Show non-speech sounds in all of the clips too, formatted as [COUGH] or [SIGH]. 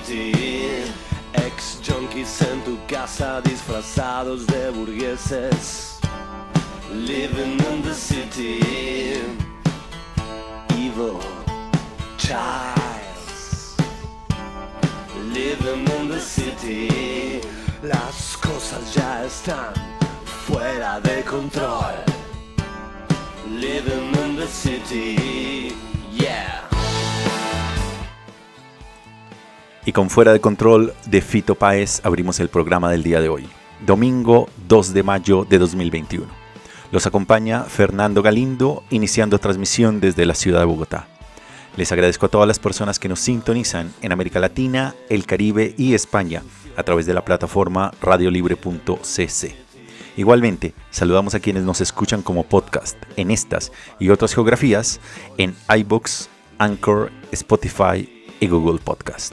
Ex junkies en tu casa disfrazados de burgueses. Living in the city. Evil childs. Living in the city. Las cosas ya están fuera de control. Living in the city, yeah. Y con Fuera de Control de Fito Páez abrimos el programa del día de hoy, domingo 2 de mayo de 2021. Los acompaña Fernando Galindo, iniciando transmisión desde la ciudad de Bogotá. Les agradezco a todas las personas que nos sintonizan en América Latina, el Caribe y España a través de la plataforma radiolibre.cc. Igualmente, saludamos a quienes nos escuchan como podcast en estas y otras geografías en iBooks, Anchor, Spotify y Google Podcast.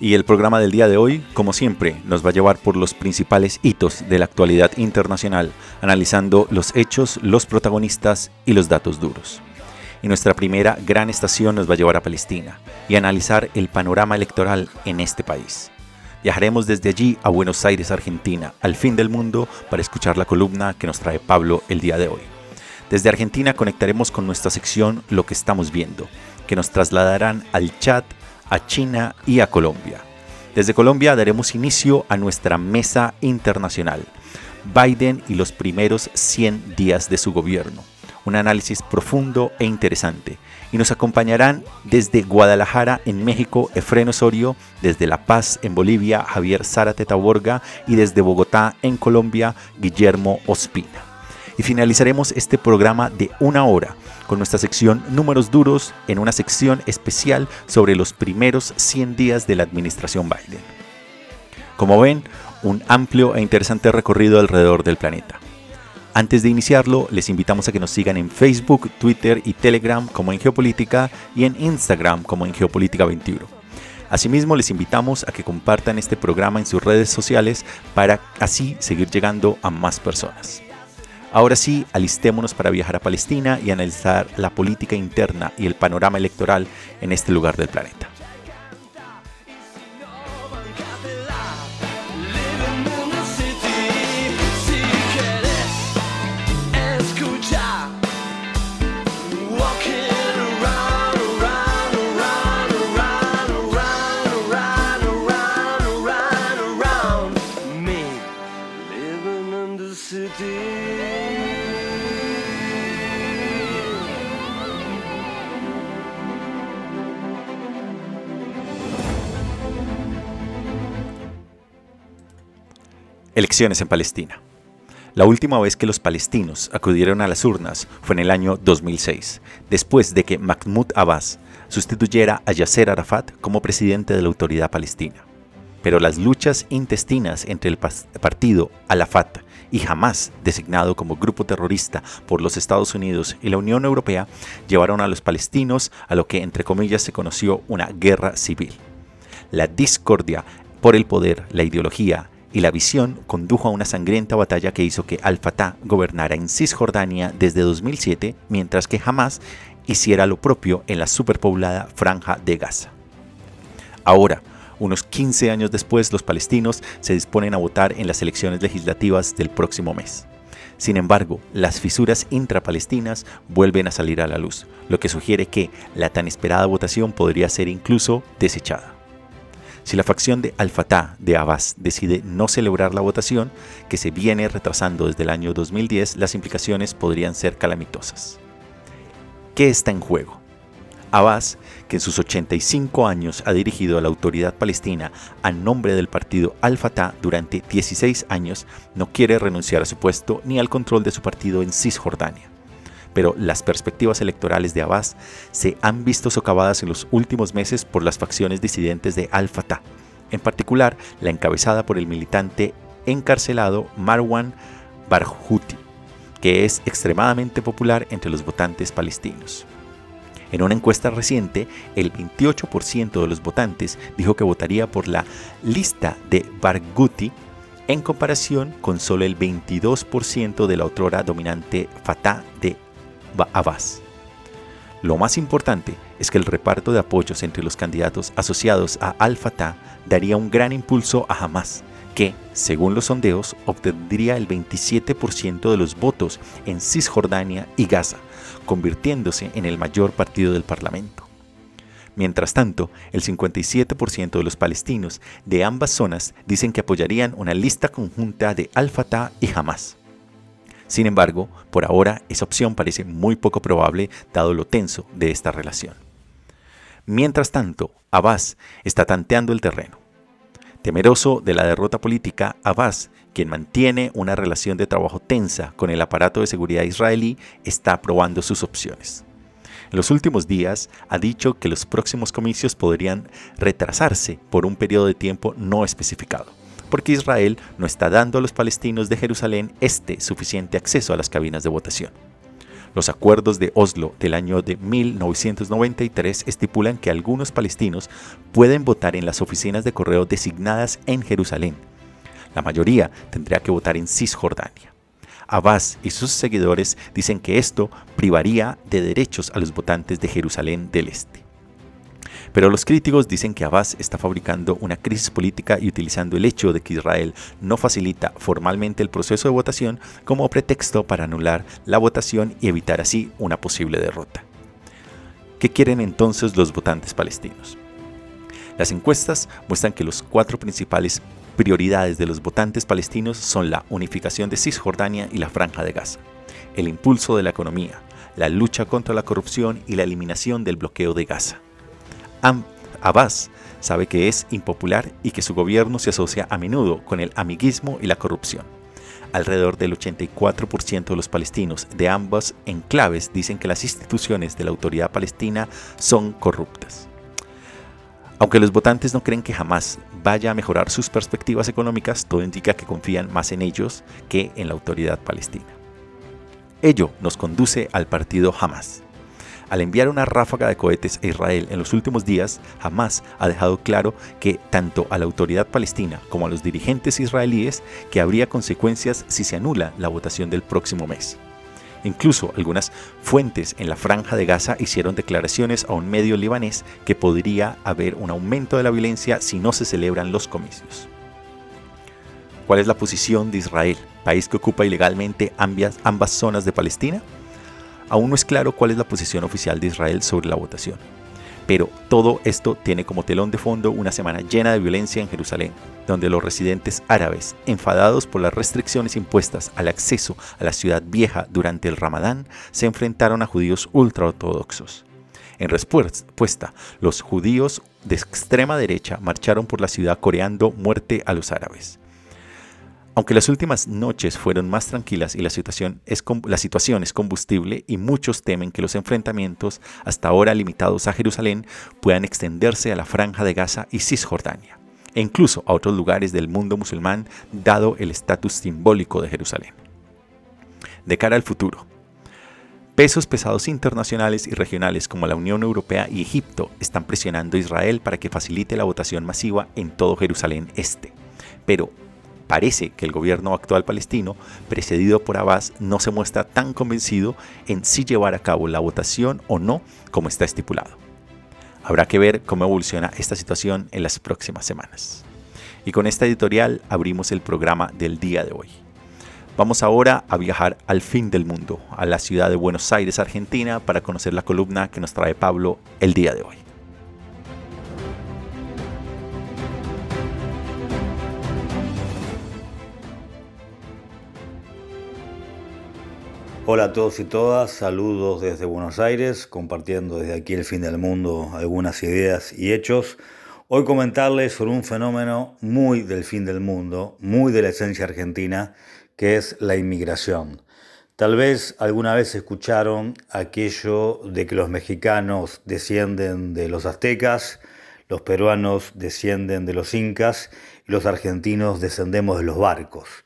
Y el programa del día de hoy, como siempre, nos va a llevar por los principales hitos de la actualidad internacional, analizando los hechos, los protagonistas y los datos duros. Y nuestra primera gran estación nos va a llevar a Palestina y analizar el panorama electoral en este país. Viajaremos desde allí a Buenos Aires, Argentina, al fin del mundo, para escuchar la columna que nos trae Pablo el día de hoy. Desde Argentina conectaremos con nuestra sección Lo que estamos viendo, que nos trasladarán al Chad, a China y a Colombia. Desde Colombia daremos inicio a nuestra mesa internacional, Biden y los primeros 100 días de su gobierno, un análisis profundo e interesante. Y nos acompañarán desde Guadalajara, en México, Efren Osorio, desde La Paz, en Bolivia, Javier Zárate Taborga y desde Bogotá, en Colombia, Guillermo Ospina y finalizaremos este programa de una hora con nuestra sección Números Duros en una sección especial sobre los primeros 100 días de la administración Biden. Como ven, un amplio e interesante recorrido alrededor del planeta. Antes de iniciarlo, les invitamos a que nos sigan en Facebook, Twitter y Telegram como en Geopolítica y en Instagram como en Geopolítica 21. Asimismo, les invitamos a que compartan este programa en sus redes sociales para así seguir llegando a más personas. Ahora sí, alistémonos para viajar a Palestina y analizar la política interna y el panorama electoral en este lugar del planeta. Elecciones en Palestina. La última vez que los palestinos acudieron a las urnas fue en el año 2006, después de que Mahmoud Abbas sustituyera a Yasser Arafat como presidente de la autoridad palestina. Pero las luchas intestinas entre el partido Alafat y Hamas, designado como grupo terrorista por los Estados Unidos y la Unión Europea, llevaron a los palestinos a lo que entre comillas se conoció una guerra civil. La discordia por el poder, la ideología y la visión condujo a una sangrienta batalla que hizo que Al-Fatah gobernara en Cisjordania desde 2007, mientras que Hamas hiciera lo propio en la superpoblada franja de Gaza. Ahora, unos 15 años después, los palestinos se disponen a votar en las elecciones legislativas del próximo mes. Sin embargo, las fisuras intrapalestinas vuelven a salir a la luz, lo que sugiere que la tan esperada votación podría ser incluso desechada. Si la facción de Al-Fatah de Abbas decide no celebrar la votación, que se viene retrasando desde el año 2010, las implicaciones podrían ser calamitosas. ¿Qué está en juego? Abbas, que en sus 85 años ha dirigido a la autoridad palestina a nombre del partido Al-Fatah durante 16 años, no quiere renunciar a su puesto ni al control de su partido en Cisjordania pero las perspectivas electorales de Abbas se han visto socavadas en los últimos meses por las facciones disidentes de Al-Fatah, en particular la encabezada por el militante encarcelado Marwan Barghouti, que es extremadamente popular entre los votantes palestinos. En una encuesta reciente, el 28% de los votantes dijo que votaría por la lista de Barghouti en comparación con solo el 22% de la otrora dominante Fatah de Abbas. Lo más importante es que el reparto de apoyos entre los candidatos asociados a Al-Fatah daría un gran impulso a Hamas, que, según los sondeos, obtendría el 27% de los votos en Cisjordania y Gaza, convirtiéndose en el mayor partido del Parlamento. Mientras tanto, el 57% de los palestinos de ambas zonas dicen que apoyarían una lista conjunta de Al-Fatah y Hamas. Sin embargo, por ahora esa opción parece muy poco probable dado lo tenso de esta relación. Mientras tanto, Abbas está tanteando el terreno. Temeroso de la derrota política, Abbas, quien mantiene una relación de trabajo tensa con el aparato de seguridad israelí, está probando sus opciones. En los últimos días ha dicho que los próximos comicios podrían retrasarse por un periodo de tiempo no especificado porque Israel no está dando a los palestinos de Jerusalén este suficiente acceso a las cabinas de votación. Los acuerdos de Oslo del año de 1993 estipulan que algunos palestinos pueden votar en las oficinas de correo designadas en Jerusalén. La mayoría tendría que votar en Cisjordania. Abbas y sus seguidores dicen que esto privaría de derechos a los votantes de Jerusalén del Este. Pero los críticos dicen que Abbas está fabricando una crisis política y utilizando el hecho de que Israel no facilita formalmente el proceso de votación como pretexto para anular la votación y evitar así una posible derrota. ¿Qué quieren entonces los votantes palestinos? Las encuestas muestran que los cuatro principales prioridades de los votantes palestinos son la unificación de Cisjordania y la Franja de Gaza, el impulso de la economía, la lucha contra la corrupción y la eliminación del bloqueo de Gaza. Abbas sabe que es impopular y que su gobierno se asocia a menudo con el amiguismo y la corrupción. Alrededor del 84% de los palestinos de ambos enclaves dicen que las instituciones de la autoridad palestina son corruptas. Aunque los votantes no creen que jamás vaya a mejorar sus perspectivas económicas, todo indica que confían más en ellos que en la autoridad palestina. Ello nos conduce al partido Hamas, al enviar una ráfaga de cohetes a Israel en los últimos días, Hamas ha dejado claro que tanto a la autoridad palestina como a los dirigentes israelíes que habría consecuencias si se anula la votación del próximo mes. Incluso algunas fuentes en la franja de Gaza hicieron declaraciones a un medio libanés que podría haber un aumento de la violencia si no se celebran los comicios. ¿Cuál es la posición de Israel, país que ocupa ilegalmente ambas, ambas zonas de Palestina? Aún no es claro cuál es la posición oficial de Israel sobre la votación. Pero todo esto tiene como telón de fondo una semana llena de violencia en Jerusalén, donde los residentes árabes, enfadados por las restricciones impuestas al acceso a la ciudad vieja durante el Ramadán, se enfrentaron a judíos ultraortodoxos. En respuesta, los judíos de extrema derecha marcharon por la ciudad coreando muerte a los árabes. Aunque las últimas noches fueron más tranquilas y la situación, es, combustible y muchos temen que los enfrentamientos, hasta ahora limitados a Jerusalén, puedan extenderse a la franja de Gaza y Cisjordania, e incluso a otros lugares del mundo musulmán, dado el estatus simbólico de Jerusalén. De cara al futuro, Pesos pesados internacionales y regionales como la Unión Europea y Egipto están presionando a Israel para que facilite la votación masiva en todo Jerusalén Este. Pero parece que el gobierno actual palestino, precedido por Abbas, no se muestra tan convencido en si llevar a cabo la votación o no como está estipulado. Habrá que ver cómo evoluciona esta situación en las próximas semanas. Y con esta editorial abrimos el programa del día de hoy. Vamos ahora a viajar al fin del mundo, a la ciudad de Buenos Aires, Argentina, para conocer la columna que nos trae Pablo el día de hoy. Hola a todos y todas, saludos desde Buenos Aires, compartiendo desde aquí el fin del mundo algunas ideas y hechos. Hoy comentarles sobre un fenómeno muy del fin del mundo, muy de la esencia argentina, que es la inmigración. Tal vez alguna vez escucharon aquello de que los mexicanos descienden de los aztecas, los peruanos descienden de los incas y los argentinos descendemos de los barcos.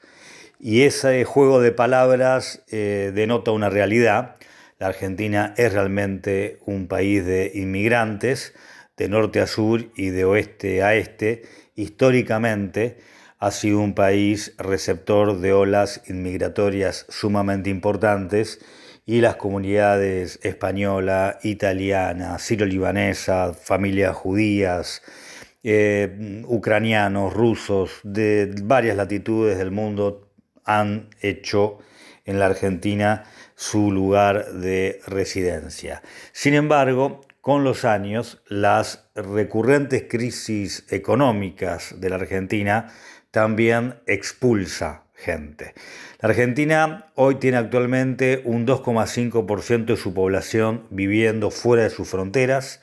Y ese juego de palabras eh, denota una realidad. La Argentina es realmente un país de inmigrantes, de norte a sur y de oeste a este. Históricamente ha sido un país receptor de olas inmigratorias sumamente importantes y las comunidades española, italiana, siro-libanesa, familias judías, eh, ucranianos, rusos, de varias latitudes del mundo han hecho en la Argentina su lugar de residencia. Sin embargo, con los años, las recurrentes crisis económicas de la Argentina también expulsa gente. La Argentina hoy tiene actualmente un 2,5% de su población viviendo fuera de sus fronteras.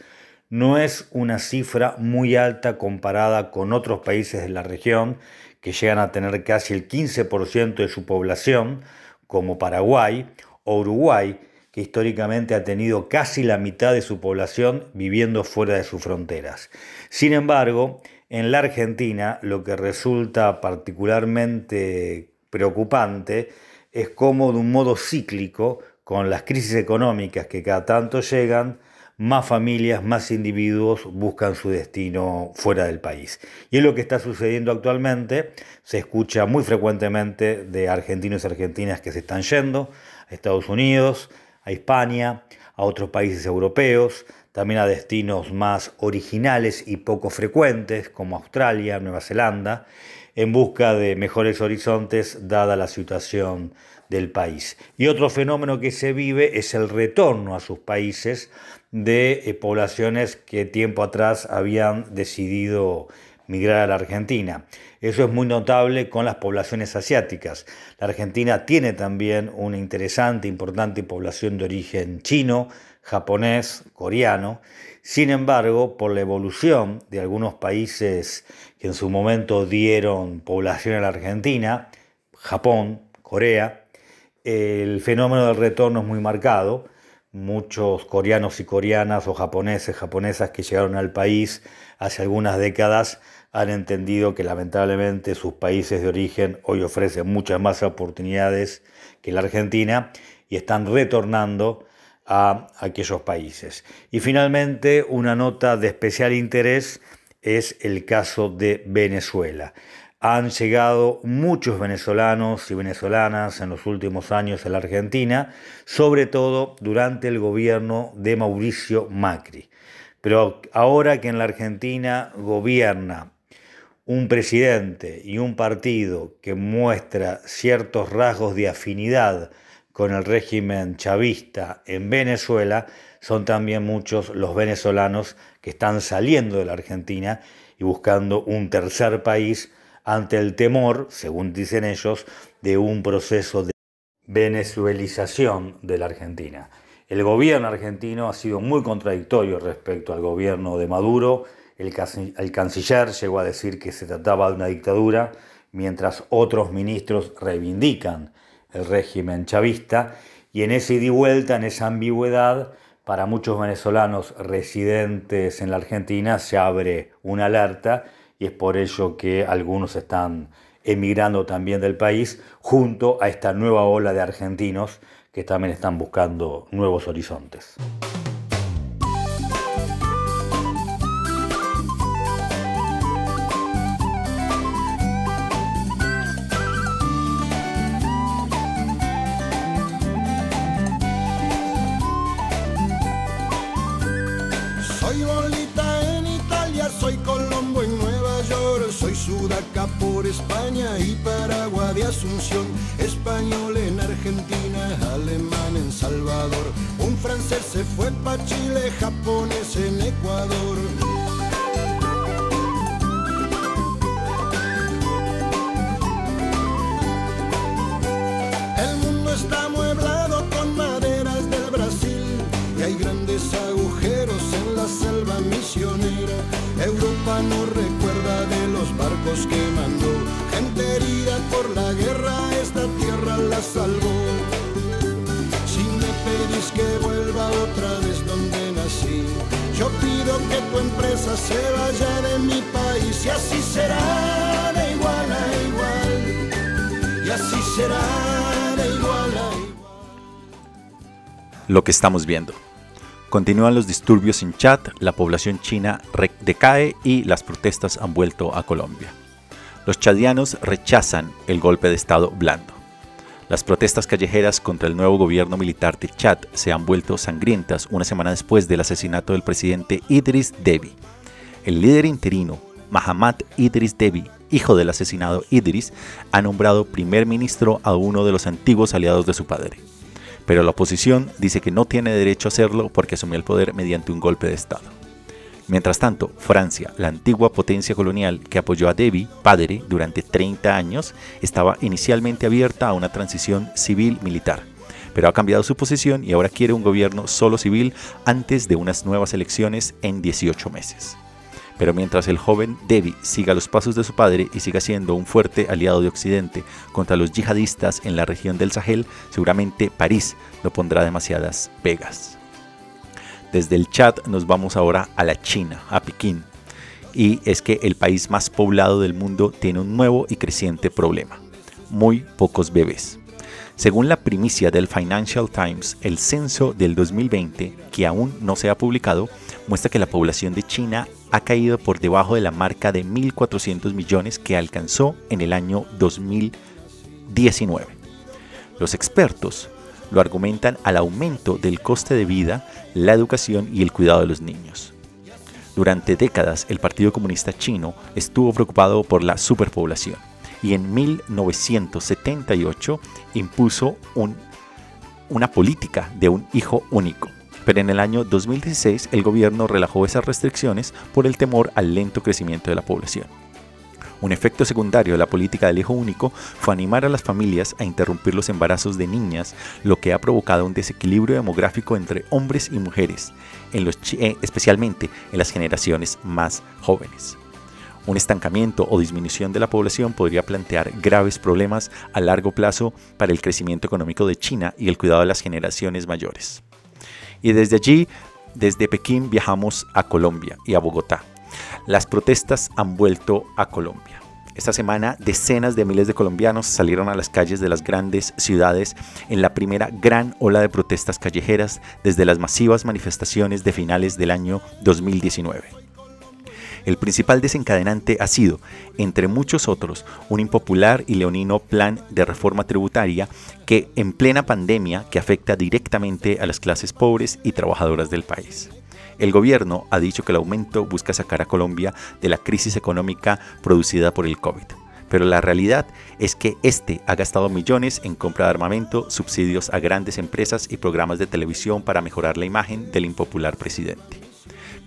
No es una cifra muy alta comparada con otros países de la región que llegan a tener casi el 15% de su población, como Paraguay o Uruguay, que históricamente ha tenido casi la mitad de su población viviendo fuera de sus fronteras. Sin embargo, en la Argentina lo que resulta particularmente preocupante es cómo de un modo cíclico, con las crisis económicas que cada tanto llegan, más familias, más individuos buscan su destino fuera del país. Y es lo que está sucediendo actualmente. Se escucha muy frecuentemente de argentinos y argentinas que se están yendo a Estados Unidos, a España, a otros países europeos, también a destinos más originales y poco frecuentes como Australia, Nueva Zelanda, en busca de mejores horizontes dada la situación del país. Y otro fenómeno que se vive es el retorno a sus países de eh, poblaciones que tiempo atrás habían decidido migrar a la Argentina. Eso es muy notable con las poblaciones asiáticas. La Argentina tiene también una interesante, importante población de origen chino, japonés, coreano. Sin embargo, por la evolución de algunos países que en su momento dieron población a la Argentina, Japón, Corea, el fenómeno del retorno es muy marcado muchos coreanos y coreanas o japoneses, japonesas que llegaron al país hace algunas décadas han entendido que lamentablemente sus países de origen hoy ofrecen muchas más oportunidades que la Argentina y están retornando a aquellos países. Y finalmente, una nota de especial interés es el caso de Venezuela han llegado muchos venezolanos y venezolanas en los últimos años a la Argentina, sobre todo durante el gobierno de Mauricio Macri. Pero ahora que en la Argentina gobierna un presidente y un partido que muestra ciertos rasgos de afinidad con el régimen chavista en Venezuela, son también muchos los venezolanos que están saliendo de la Argentina y buscando un tercer país ante el temor, según dicen ellos, de un proceso de venezuelización de la Argentina. El gobierno argentino ha sido muy contradictorio respecto al gobierno de Maduro. El, canciller llegó a decir que se trataba de una dictadura, mientras otros ministros reivindican el régimen chavista. Y en esa ida y vuelta, en esa ambigüedad, para muchos venezolanos residentes en la Argentina se abre una alerta y es por ello que algunos están emigrando también del país junto a esta nueva ola de argentinos que también están buscando nuevos horizontes. Sudaca por España y Paraguay de Asunción, español en Argentina, alemán en Salvador, un francés se fue para Chile, japonés en Ecuador. Que tu empresa se vaya de mi país y así será igual a igual. Y así será igual a igual. Lo que estamos viendo. Continúan los disturbios en Chad, la población china decae y las protestas han vuelto a Colombia. Los chadianos rechazan el golpe de Estado blando. Las protestas callejeras contra el nuevo gobierno militar de Chad se han vuelto sangrientas una semana después del asesinato del presidente Idris Deby. El líder interino, Mahamat Idris Deby, hijo del asesinado Idris, ha nombrado primer ministro a uno de los antiguos aliados de su padre pero la oposición dice que no tiene derecho a hacerlo porque asumió el poder mediante un golpe de Estado. Mientras tanto, Francia, la antigua potencia colonial que apoyó a Deby, padre, durante 30 años, estaba inicialmente abierta a una transición civil-militar, pero ha cambiado su posición y ahora quiere un gobierno solo civil antes de unas nuevas elecciones en 18 meses. Pero mientras el joven Devi siga los pasos de su padre y siga siendo un fuerte aliado de Occidente contra los yihadistas en la región del Sahel, seguramente París no pondrá demasiadas pegas. Desde el chat nos vamos ahora a la China, a Pekín. Y es que el país más poblado del mundo tiene un nuevo y creciente problema. Muy pocos bebés. Según la primicia del Financial Times, el censo del 2020, que aún no se ha publicado, muestra que la población de China ha caído por debajo de la marca de 1.400 millones que alcanzó en el año 2019. Los expertos lo argumentan al aumento del coste de vida, la educación y el cuidado de los niños. Durante décadas el Partido Comunista Chino estuvo preocupado por la superpoblación y en 1978 impuso una política de un hijo único pero en el año 2016 el gobierno relajó esas restricciones por el temor al lento crecimiento de la población. Un efecto secundario de la política del hijo único fue animar a las familias a interrumpir los embarazos de niñas, lo que ha provocado un desequilibrio demográfico entre hombres y mujeres, en los, eh, especialmente en las generaciones más jóvenes. Un estancamiento o disminución de la población podría plantear graves problemas a largo plazo para el crecimiento económico de China y el cuidado de las generaciones mayores. Y desde allí, desde Pekín, viajamos a Colombia y a Bogotá. Las protestas han vuelto a Colombia. Esta semana decenas de miles de colombianos salieron a las calles de las grandes ciudades en la primera gran ola de protestas callejeras desde las masivas manifestaciones de finales del año 2019. El principal desencadenante ha sido, entre muchos otros, un impopular y leonino plan de reforma tributaria que, en plena pandemia, que afecta directamente a las clases pobres y trabajadoras del país. El gobierno ha dicho que el aumento busca sacar a Colombia de la crisis económica producida por el COVID. Pero la realidad es que este ha gastado millones en compra de armamento, subsidios a grandes empresas y programas de televisión para mejorar la imagen del impopular presidente.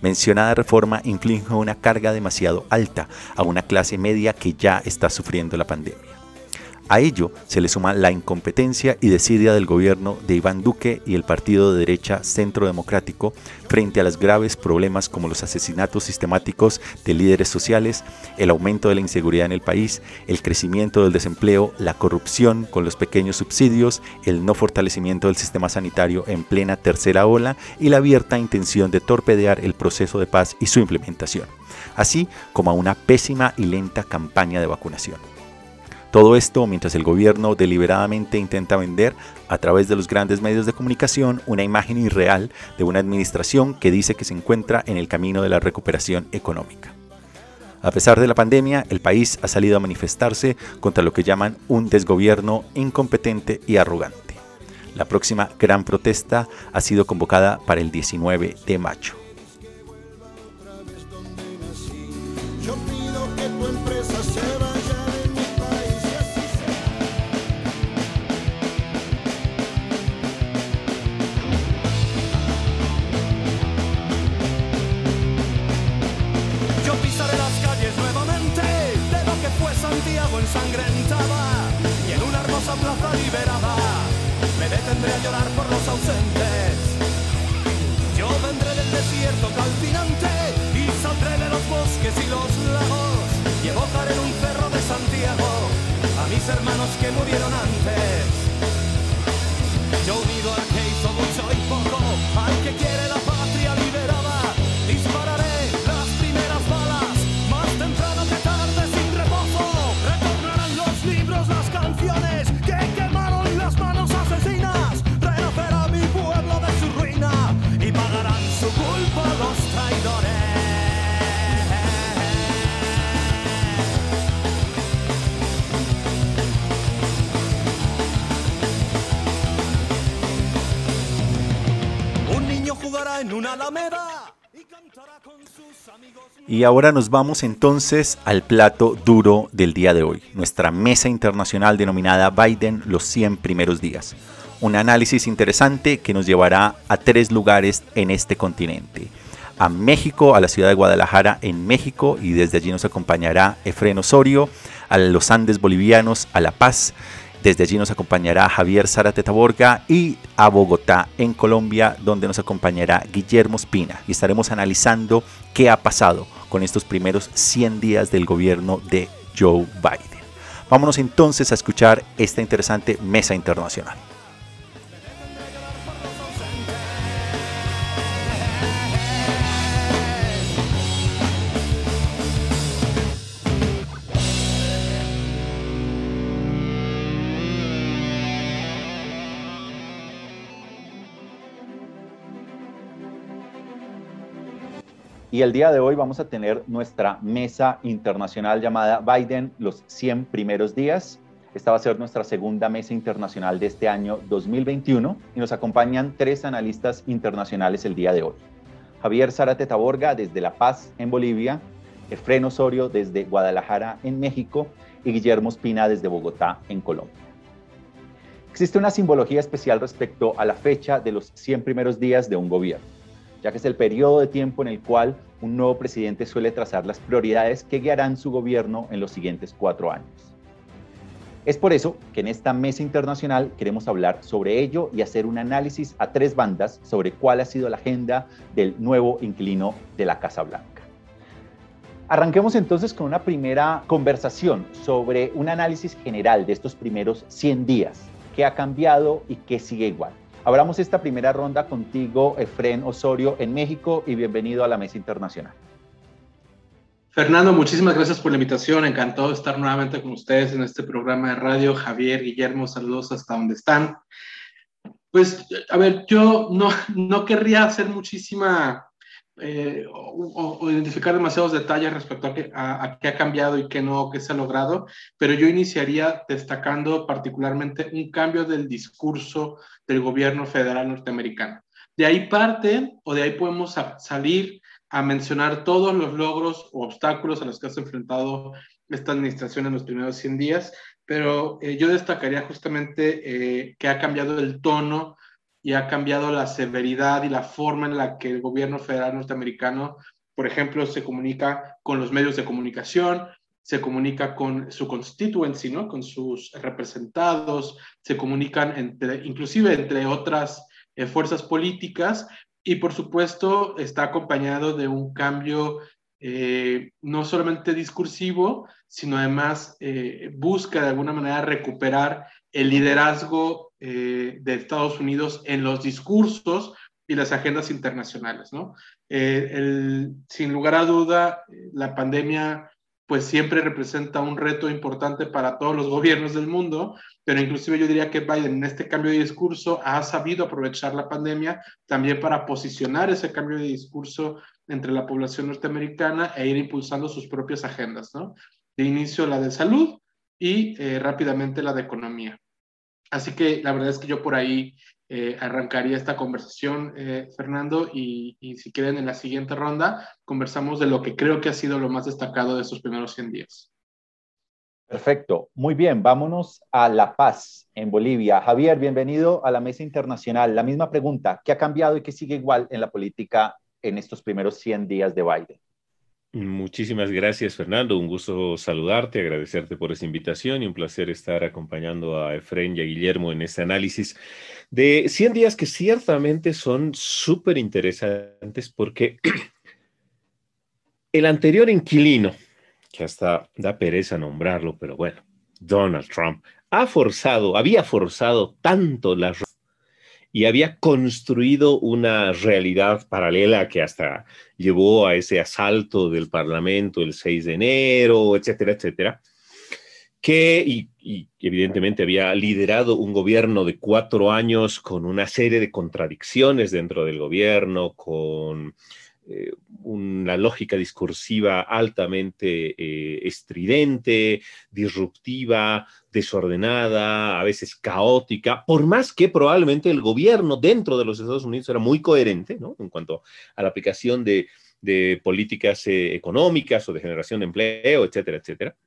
Mencionada reforma inflige una carga demasiado alta a una clase media que ya está sufriendo la pandemia. A ello se le suma la incompetencia y desidia del gobierno de Iván Duque y el partido de derecha Centro Democrático frente a los graves problemas como los asesinatos sistemáticos de líderes sociales, el aumento de la inseguridad en el país, el crecimiento del desempleo, la corrupción con los pequeños subsidios, el no fortalecimiento del sistema sanitario en plena tercera ola y la abierta intención de torpedear el proceso de paz y su implementación, así como a una pésima y lenta campaña de vacunación. Todo esto mientras el gobierno deliberadamente intenta vender a través de los grandes medios de comunicación una imagen irreal de una administración que dice que se encuentra en el camino de la recuperación económica. A pesar de la pandemia, el país ha salido a manifestarse contra lo que llaman un desgobierno incompetente y arrogante. La próxima gran protesta ha sido convocada para el 19 de mayo. Y ahora nos vamos entonces al plato duro del día de hoy, nuestra mesa internacional denominada Biden los 100 primeros días. Un análisis interesante que nos llevará a tres lugares en este continente. A México, a la ciudad de Guadalajara en México y desde allí nos acompañará Efren Osorio, a los Andes bolivianos, a La Paz. Desde allí nos acompañará Javier Zárate Taborga y a Bogotá, en Colombia, donde nos acompañará Guillermo Espina. Y estaremos analizando qué ha pasado con estos primeros 100 días del gobierno de Joe Biden. Vámonos entonces a escuchar esta interesante mesa internacional. Y el día de hoy vamos a tener nuestra mesa internacional llamada Biden los 100 primeros días. Esta va a ser nuestra segunda mesa internacional de este año 2021 y nos acompañan tres analistas internacionales el día de hoy. Javier Zárate Taborga desde La Paz, en Bolivia, Efren Osorio desde Guadalajara, en México y Guillermo Espina desde Bogotá, en Colombia. Existe una simbología especial respecto a la fecha de los 100 primeros días de un gobierno ya que es el periodo de tiempo en el cual un nuevo presidente suele trazar las prioridades que guiarán su gobierno en los siguientes cuatro años. Es por eso que en esta mesa internacional queremos hablar sobre ello y hacer un análisis a tres bandas sobre cuál ha sido la agenda del nuevo inquilino de la Casa Blanca. Arranquemos entonces con una primera conversación sobre un análisis general de estos primeros 100 días, qué ha cambiado y qué sigue igual. Abramos esta primera ronda contigo, Efren Osorio, en México, y bienvenido a la Mesa Internacional. Fernando, muchísimas gracias por la invitación. Encantado de estar nuevamente con ustedes en este programa de radio. Javier, Guillermo, saludos hasta donde están. Pues, a ver, yo no, no querría hacer muchísima eh, o, o, identificar demasiados detalles respecto a, qué, a, a, qué ha cambiado y qué no, qué se ha logrado, pero yo iniciaría destacando particularmente un cambio del discurso del gobierno federal norteamericano. De ahí parte, o de ahí podemos salir a mencionar todos los logros o obstáculos a los que ha enfrentado esta administración en los primeros 100 días, pero eh, yo destacaría justamente eh, que ha cambiado el tono y ha cambiado la severidad y la forma en la que el gobierno federal norteamericano, por ejemplo, se comunica con los medios de comunicación, se comunica con su constituency, ¿no? con sus representados, se comunican entre, inclusive entre otras eh, fuerzas políticas y por supuesto está acompañado de un cambio eh, no solamente discursivo, sino además eh, busca de alguna manera recuperar el liderazgo eh, de Estados Unidos en los discursos y las agendas internacionales, ¿no? Eh, sin lugar a duda, la pandemia pues siempre representa un reto importante para todos los gobiernos del mundo, pero inclusive yo diría que Biden en este cambio de discurso ha sabido aprovechar la pandemia también para posicionar ese cambio de discurso entre la población norteamericana e ir impulsando sus propias agendas, ¿no? De inicio la de salud y eh, rápidamente la de economía. Así que la verdad es que yo por ahí eh, arrancaría esta conversación, eh, Fernando, y, y, si quieren en la siguiente ronda conversamos de lo que creo que ha sido lo más destacado de estos primeros 100 días. Perfecto, muy bien, vámonos a La Paz, en Bolivia. Javier, bienvenido a la Mesa Internacional. La misma pregunta, ¿qué ha cambiado y qué sigue igual en la política en estos primeros 100 días de Biden? Muchísimas gracias, Fernando. Un gusto saludarte, agradecerte por esa invitación y un placer estar acompañando a Efraín y a Guillermo en este análisis de 100 días que ciertamente son súper interesantes porque el anterior inquilino, que hasta da pereza nombrarlo, pero bueno, Donald Trump, ha forzado, había forzado tanto las y había construido una realidad paralela que hasta llevó a ese asalto del Parlamento el 6 de enero, etcétera, etcétera, que y, evidentemente había liderado un gobierno de cuatro años con una serie de contradicciones dentro del gobierno, con eh, una lógica discursiva altamente eh, estridente, disruptiva, desordenada, a veces caótica, por más que probablemente el gobierno dentro de los Estados Unidos era muy coherente ¿no? en cuanto a la aplicación de, políticas eh, económicas o de generación de empleo, etcétera, etcétera.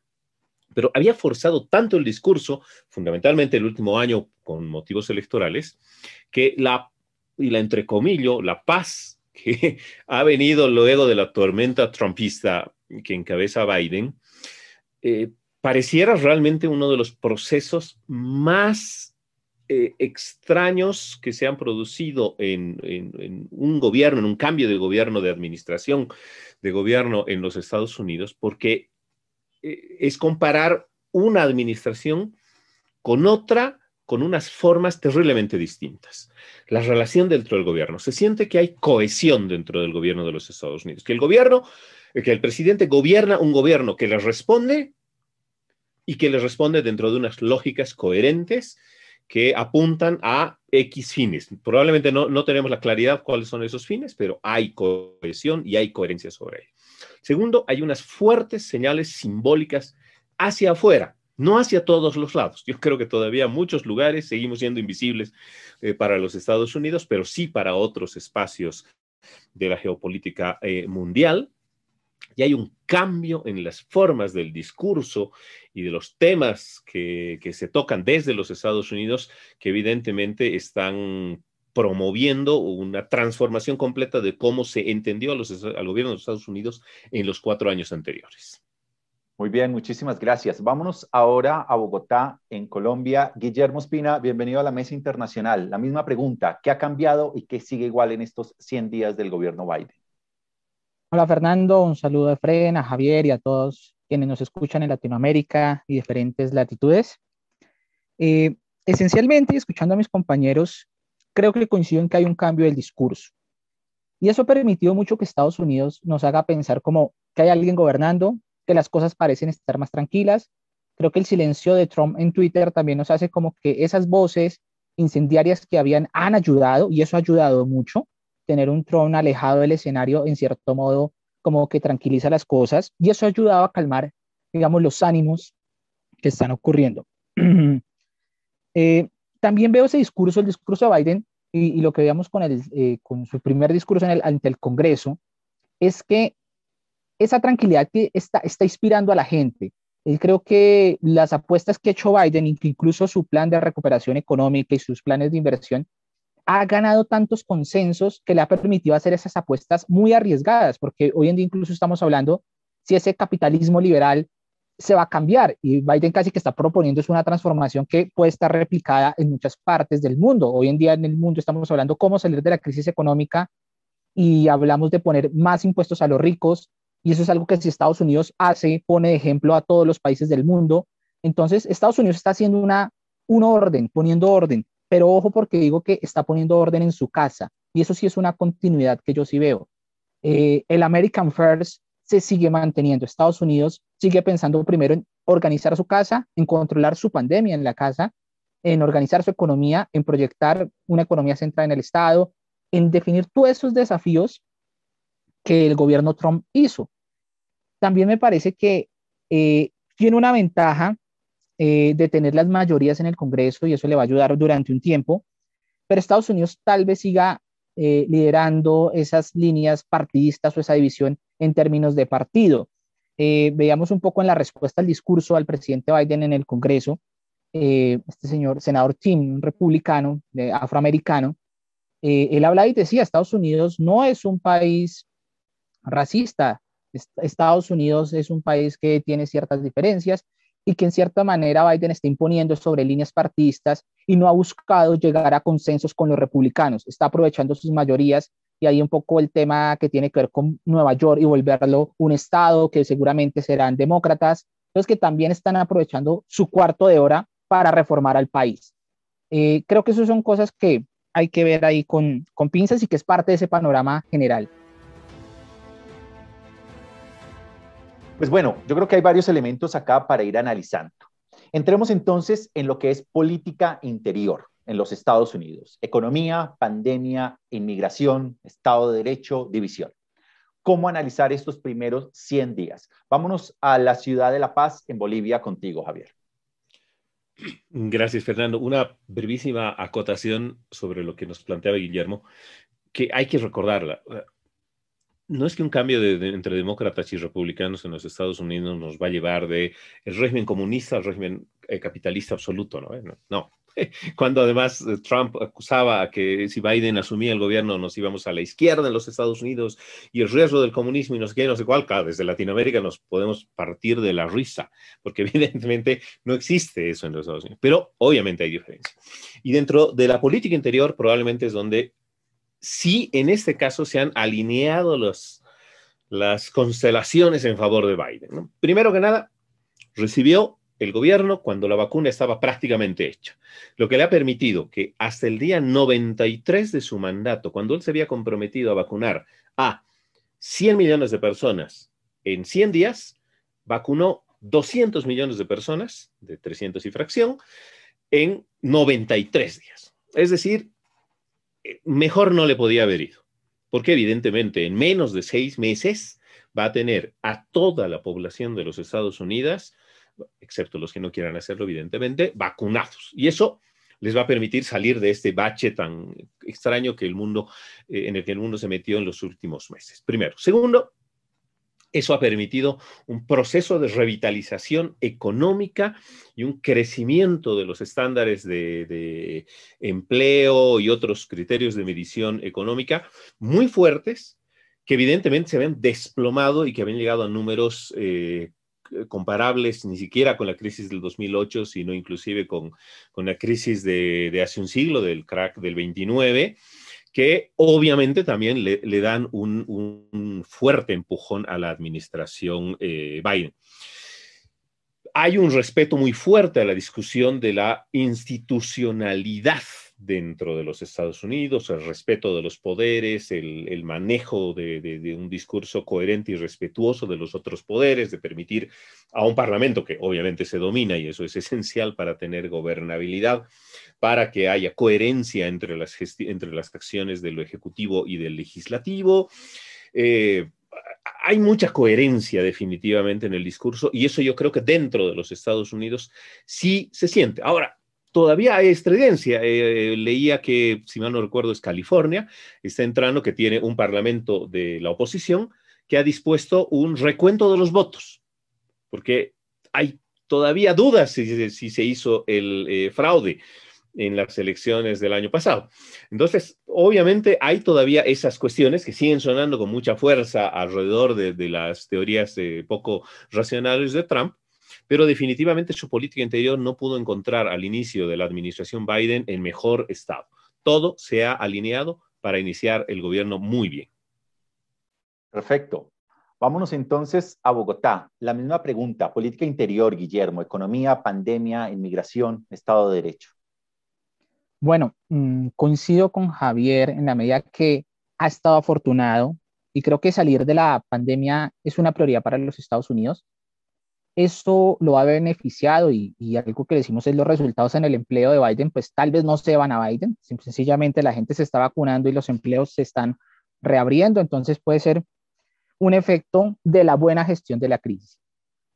Pero había forzado tanto el discurso, fundamentalmente el último año con motivos electorales, que la, y la entrecomillo, la paz que [LAUGHS] ha venido luego de la tormenta trumpista que encabeza Biden, eh, pareciera realmente uno de los procesos más eh, extraños que se han producido en, un gobierno, en un cambio de gobierno, de administración de gobierno en los Estados Unidos, porque eh, es comparar una administración con otra con unas formas terriblemente distintas. La relación dentro del gobierno. Se siente que hay cohesión dentro del gobierno de los Estados Unidos, que el gobierno, eh, que el presidente gobierna un gobierno que le responde y que le responde dentro de unas lógicas coherentes que apuntan a X fines. Probablemente no, no tenemos la claridad cuáles son esos fines, pero hay cohesión y hay coherencia sobre ello. Segundo, hay unas fuertes señales simbólicas hacia afuera no hacia todos los lados. Yo creo que todavía muchos lugares seguimos siendo invisibles eh, para los Estados Unidos, pero sí para otros espacios de la geopolítica eh, mundial. Y hay un cambio en las formas del discurso y de los temas que, se tocan desde los Estados Unidos que evidentemente están promoviendo una transformación completa de cómo se entendió al gobierno de los Estados Unidos en los cuatro años anteriores. Muy bien, muchísimas gracias. Vámonos ahora a Bogotá, en Colombia. Guillermo Espina, bienvenido a la Mesa Internacional. La misma pregunta, ¿qué ha cambiado y qué sigue igual en estos 100 días del gobierno Biden? Hola Fernando, un saludo de Fren, a Javier y a todos quienes nos escuchan en Latinoamérica y diferentes latitudes. Eh, esencialmente, escuchando a mis compañeros, creo que coincido en que hay un cambio del discurso. Y eso ha permitido mucho que Estados Unidos nos haga pensar como que hay alguien gobernando, que las cosas parecen estar más tranquilas. Creo que el silencio de Trump en Twitter también nos hace como que esas voces incendiarias que habían han ayudado y eso ha ayudado mucho. Tener un Trump alejado del escenario, en cierto modo, como que tranquiliza las cosas y eso ha ayudado a calmar, digamos, los ánimos que están ocurriendo. [CLEARS THROAT] Eh, también veo ese discurso, el discurso de Biden y, lo que veíamos con, el, eh, con su primer discurso en el, ante el Congreso, es que esa tranquilidad que está, está inspirando a la gente. Y creo que las apuestas que ha hecho Biden, incluso su plan de recuperación económica y sus planes de inversión, ha ganado tantos consensos que le ha permitido hacer esas apuestas muy arriesgadas, porque hoy en día incluso estamos hablando si ese capitalismo liberal se va a cambiar y Biden casi que está proponiendo es una transformación que puede estar replicada en muchas partes del mundo. Hoy en día en el mundo estamos hablando cómo salir de la crisis económica y hablamos de poner más impuestos a los ricos, y eso es algo que si Estados Unidos hace, pone ejemplo a todos los países del mundo. Entonces, Estados Unidos está haciendo una, un orden, poniendo orden, pero ojo porque digo que está poniendo orden en su casa. Y eso sí es una continuidad que yo sí veo. Eh, el American First se sigue manteniendo. Estados Unidos sigue pensando primero en organizar su casa, en controlar su pandemia en la casa, en organizar su economía, en proyectar una economía centrada en el Estado, en definir todos esos desafíos que el gobierno Trump hizo. También me parece que eh, tiene una ventaja eh, de tener las mayorías en el Congreso y eso le va a ayudar durante un tiempo, pero Estados Unidos tal vez siga eh, liderando esas líneas partidistas o esa división en términos de partido. veamos un poco en la respuesta al discurso al presidente Biden en el Congreso, este señor senador Tim, un republicano afroamericano, él habla y decía, Estados Unidos no es un país racista, Estados Unidos es un país que tiene ciertas diferencias y que en cierta manera Biden está imponiendo sobre líneas partidistas y no ha buscado llegar a consensos con los republicanos, está aprovechando sus mayorías y ahí un poco el tema que tiene que ver con Nueva York y volverlo un estado que seguramente serán demócratas, los que también están aprovechando su cuarto de hora para reformar al país. Eh, creo que esas son cosas que hay que ver ahí con, con pinzas y que es parte de ese panorama general. Pues bueno, yo creo que hay varios elementos acá para ir analizando. Entremos entonces en lo que es política interior en los Estados Unidos. Economía, pandemia, inmigración, Estado de Derecho, división. ¿Cómo analizar estos primeros 100 días? Vámonos a la ciudad de La Paz, en Bolivia, contigo, Javier. Gracias, Fernando. Una brevísima acotación sobre lo que nos planteaba Guillermo, que hay que recordarla no es que un cambio entre demócratas y republicanos en los Estados Unidos nos va a llevar de el régimen comunista al régimen eh, capitalista absoluto, ¿no? no. [LAUGHS] Cuando además eh, Trump acusaba que si Biden asumía el gobierno nos íbamos a la izquierda en los Estados Unidos y el riesgo del comunismo y no sé qué, no sé cuál, desde Latinoamérica nos podemos partir de la risa, porque [LAUGHS] evidentemente no existe eso en los Estados Unidos, pero obviamente hay diferencia. Y dentro de la política interior probablemente es donde sí en este caso se han alineado las constelaciones en favor de Biden. Primero que nada, recibió el gobierno cuando la vacuna estaba prácticamente hecha, lo que le ha permitido que hasta el día 93 de su mandato, cuando él se había comprometido a vacunar a 100 millones de personas en 100 días, vacunó 200 millones de personas, de 300 y fracción, en 93 días. Es decir, mejor no le podía haber ido, porque evidentemente en menos de seis meses va a tener a toda la población de los Estados Unidos, excepto los que no quieran hacerlo, evidentemente, vacunados. Y eso les va a permitir salir de este bache tan extraño que el mundo, eh, en el que el mundo se metió en los últimos meses. Primero. Segundo, eso ha permitido un proceso de revitalización económica y un crecimiento de los estándares de, empleo y otros criterios de medición económica muy fuertes que evidentemente se habían desplomado y que habían llegado a números eh, comparables ni siquiera con la crisis del 2008, sino inclusive con, la crisis de, de, hace un siglo, del crack del 29 que obviamente también le, dan un, fuerte empujón a la administración eh, Biden. Hay un respeto muy fuerte a la discusión de la institucionalidad dentro de los Estados Unidos, el respeto de los poderes, el, manejo de, un discurso coherente y respetuoso de los otros poderes, de permitir a un parlamento que obviamente se domina y eso es esencial para tener gobernabilidad, para que haya coherencia entre las, entre las acciones de lo ejecutivo y del legislativo. Eh, hay mucha coherencia definitivamente en el discurso y eso yo creo que dentro de los Estados Unidos sí se siente. Ahora, todavía hay estridencia. Eh, leía que, si mal no recuerdo, es California, está entrando que tiene un parlamento de la oposición que ha dispuesto un recuento de los votos, porque hay todavía dudas si, se hizo el eh, fraude en las elecciones del año pasado. Entonces, obviamente hay todavía esas cuestiones que siguen sonando con mucha fuerza alrededor de, las teorías eh, poco racionales de Trump, pero definitivamente su política interior no pudo encontrar al inicio de la administración Biden el mejor estado. Todo se ha alineado para iniciar el gobierno muy bien. Perfecto. Vámonos entonces a Bogotá. La misma pregunta, política interior, Guillermo, economía, pandemia, inmigración, Estado de Derecho. Bueno, mm, coincido con Javier en la medida que ha estado afortunado y creo que salir de la pandemia es una prioridad para los Estados Unidos eso lo ha beneficiado y, algo que decimos es los resultados en el empleo de Biden, pues tal vez no se van a Biden, sencillamente la gente se está vacunando y los empleos se están reabriendo, entonces puede ser un efecto de la buena gestión de la crisis.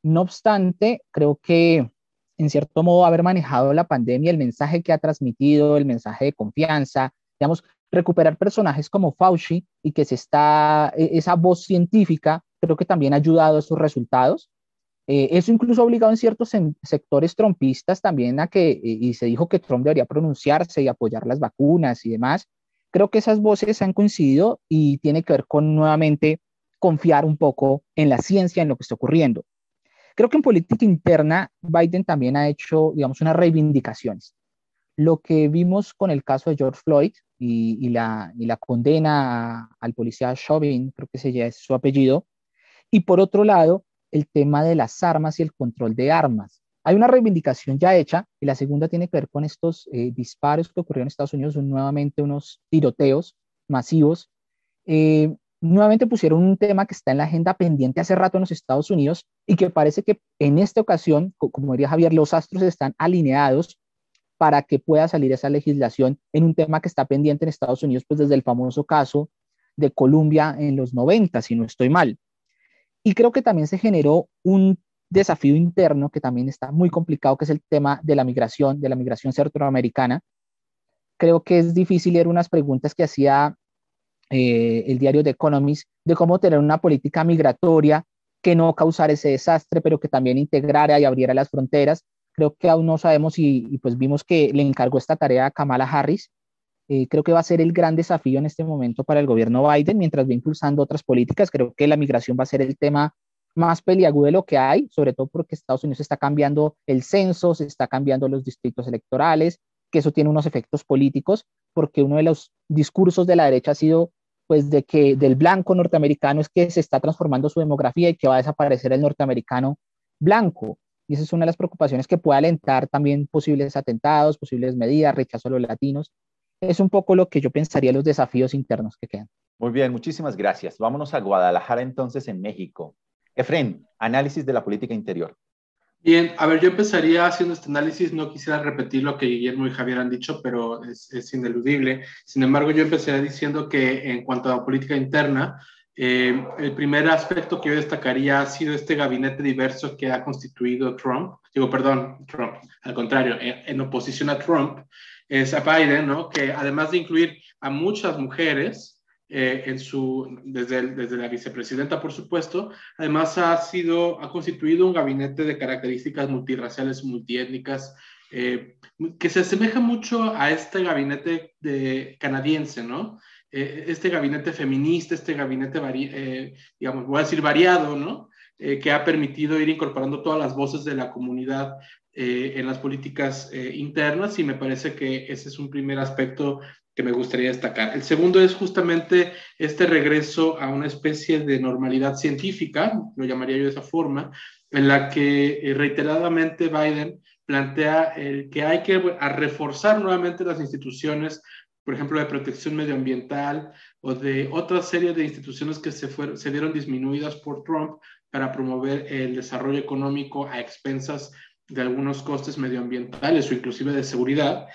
No obstante, creo que en cierto modo haber manejado la pandemia, el mensaje que ha transmitido, el mensaje de confianza, digamos, recuperar personajes como Fauci y que se está, e, esa voz científica, creo que también ha ayudado a esos resultados. Eh, eso incluso ha obligado en ciertos sectores trompistas también a que, y se dijo que Trump debería pronunciarse y apoyar las vacunas y demás. Creo que esas voces han coincidido y tiene que ver con nuevamente confiar un poco en la ciencia, en lo que está ocurriendo. Creo que en política interna Biden también ha hecho, digamos, unas reivindicaciones. Lo que vimos con el caso de George Floyd y, la, y la, condena al policía Chauvin, creo que ese es su apellido, y por otro lado, el tema de las armas y el control de armas. Hay una reivindicación ya hecha y la segunda tiene que ver con estos eh, disparos que ocurrieron en Estados Unidos, son nuevamente unos tiroteos masivos. Eh, nuevamente pusieron un tema que está en la agenda pendiente hace rato en los Estados Unidos y que parece que en esta ocasión, como diría Javier, los astros están alineados para que pueda salir esa legislación en un tema que está pendiente en Estados Unidos, pues desde el famoso caso de Colombia en los 90, si no estoy mal. Y creo que también se generó un desafío interno que también está muy complicado, que es el tema de la migración, de la migración centroamericana. Creo que es difícil leer unas preguntas que hacía eh, el diario The Economist de cómo tener una política migratoria que no causara ese desastre, pero que también integrara y abriera las fronteras. Creo que aún no sabemos y, pues vimos que le encargó esta tarea a Kamala Harris. Eh, creo que va a ser el gran desafío en este momento para el gobierno Biden, mientras va impulsando otras políticas. Creo que la migración va a ser el tema más peliagudo de lo que hay, sobre todo porque Estados Unidos está cambiando el censo, se está cambiando los distritos electorales, que eso tiene unos efectos políticos, porque uno de los discursos de la derecha ha sido pues de que del blanco norteamericano es que se está transformando su demografía y que va a desaparecer el norteamericano blanco. Y esa es una de las preocupaciones que puede alentar también posibles atentados, posibles medidas, rechazo a los latinos. Es un poco lo que yo pensaría los desafíos internos que quedan. Muy bien, muchísimas gracias. Vámonos a Guadalajara entonces, en México. Efren, análisis de la política interior. Bien, a ver, yo empezaría haciendo este análisis, no quisiera repetir lo que Guillermo y Javier han dicho, pero es, es ineludible. Sin embargo, yo empezaría diciendo que en cuanto a política interna, eh, el primer aspecto que yo destacaría ha sido este gabinete diverso que ha constituido Trump, digo, perdón, Trump, al contrario, en, en oposición a Trump, es a Biden, ¿no? Que además de incluir a muchas mujeres, eh, en su, desde, desde la vicepresidenta, por supuesto. Además, ha, sido, ha constituido un gabinete de características multirraciales, multiétnicas, eh, que se asemeja mucho a este gabinete de, canadiense, ¿no? Eh, este gabinete feminista, este gabinete, digamos, voy a decir variado, ¿no? que ha permitido ir incorporando todas las voces de la comunidad en las políticas internas y me parece que ese es un primer aspecto que me gustaría destacar. El segundo es justamente este regreso a una especie de normalidad científica, lo llamaría yo de esa forma, en la que eh, reiteradamente Biden plantea que hay que reforzar nuevamente las instituciones, por ejemplo, de protección medioambiental o de otra serie de instituciones que se, fueron, se vieron disminuidas por Trump para promover el desarrollo económico a expensas de algunos costes medioambientales o inclusive de seguridad.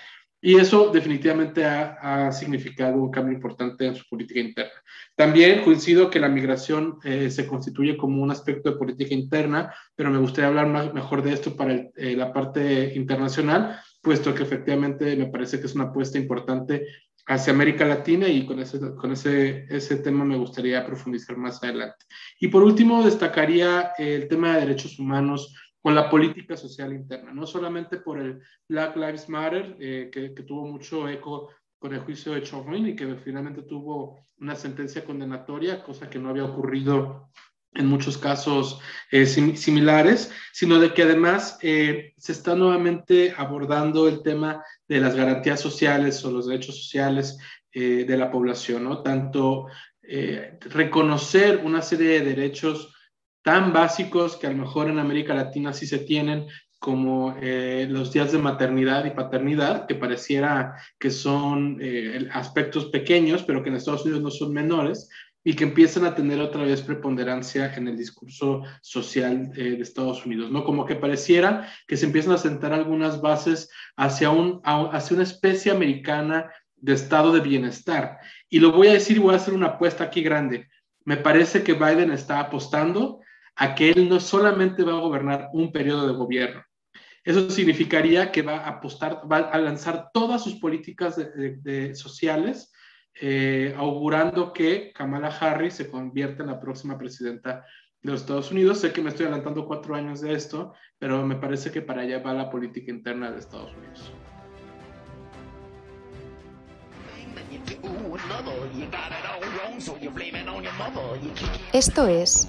Y eso definitivamente ha, significado un cambio importante en su política interna. También coincido que la migración eh, se constituye como un aspecto de política interna, pero me gustaría hablar más, mejor de esto para eh, la parte internacional, puesto que efectivamente me parece que es una apuesta importante hacia América Latina y con ese, con ese, ese tema me gustaría profundizar más adelante. Y por último, destacaría el tema de derechos humanos con la política social interna, no solamente por el Black Lives Matter, eh, que, tuvo mucho eco con el juicio de Chauvin y que finalmente tuvo una sentencia condenatoria, cosa que no había ocurrido en muchos casos eh, similares, sino de que además eh, se está nuevamente abordando el tema de las garantías sociales o los derechos sociales de la población, ¿no? Tanto reconocer una serie de derechos tan básicos que a lo mejor en América Latina sí se tienen, como eh, los días de maternidad y paternidad, que pareciera que son eh, aspectos pequeños, pero que en Estados Unidos no son menores, y que empiezan a tener otra vez preponderancia en el discurso social eh, de Estados Unidos, ¿no? Como que pareciera que se empiezan a sentar algunas bases hacia, un, hacia una especie americana de estado de bienestar. Y lo voy a decir y voy a hacer una apuesta aquí grande. Me parece que Biden está apostando a que él no solamente va a gobernar un periodo de gobierno. Eso significaría que va a apostar, va a lanzar todas sus políticas sociales, eh, augurando que Kamala Harris se convierta en la próxima presidenta de los Estados Unidos. Sé que me estoy adelantando cuatro años de esto, pero me parece que para allá va la política interna de Estados Unidos. Esto es